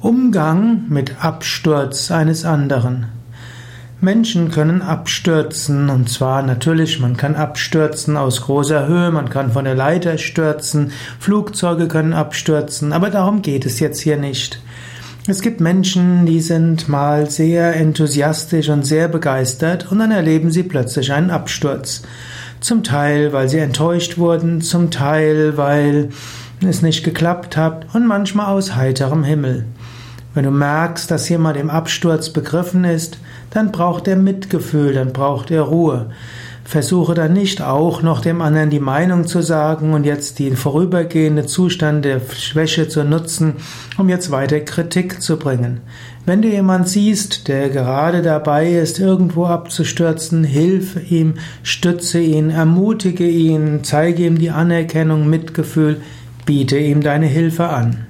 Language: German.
Umgang mit Absturz eines anderen. Menschen können abstürzen und zwar natürlich, man kann abstürzen aus großer Höhe, man kann von der Leiter stürzen, Flugzeuge können abstürzen, aber darum geht es jetzt hier nicht. Es gibt Menschen, die sind mal sehr enthusiastisch und sehr begeistert und dann erleben sie plötzlich einen Absturz. Zum Teil, weil sie enttäuscht wurden, zum Teil, weil es nicht geklappt hat und manchmal aus heiterem Himmel. Wenn du merkst, dass jemand im Absturz begriffen ist, dann braucht er Mitgefühl, dann braucht er Ruhe. Versuche dann nicht auch noch dem anderen die Meinung zu sagen und jetzt den vorübergehenden Zustand der Schwäche zu nutzen, um jetzt weiter Kritik zu bringen. Wenn du jemand siehst, der gerade dabei ist, irgendwo abzustürzen, hilf ihm, stütze ihn, ermutige ihn, zeige ihm die Anerkennung, Mitgefühl, biete ihm deine Hilfe an.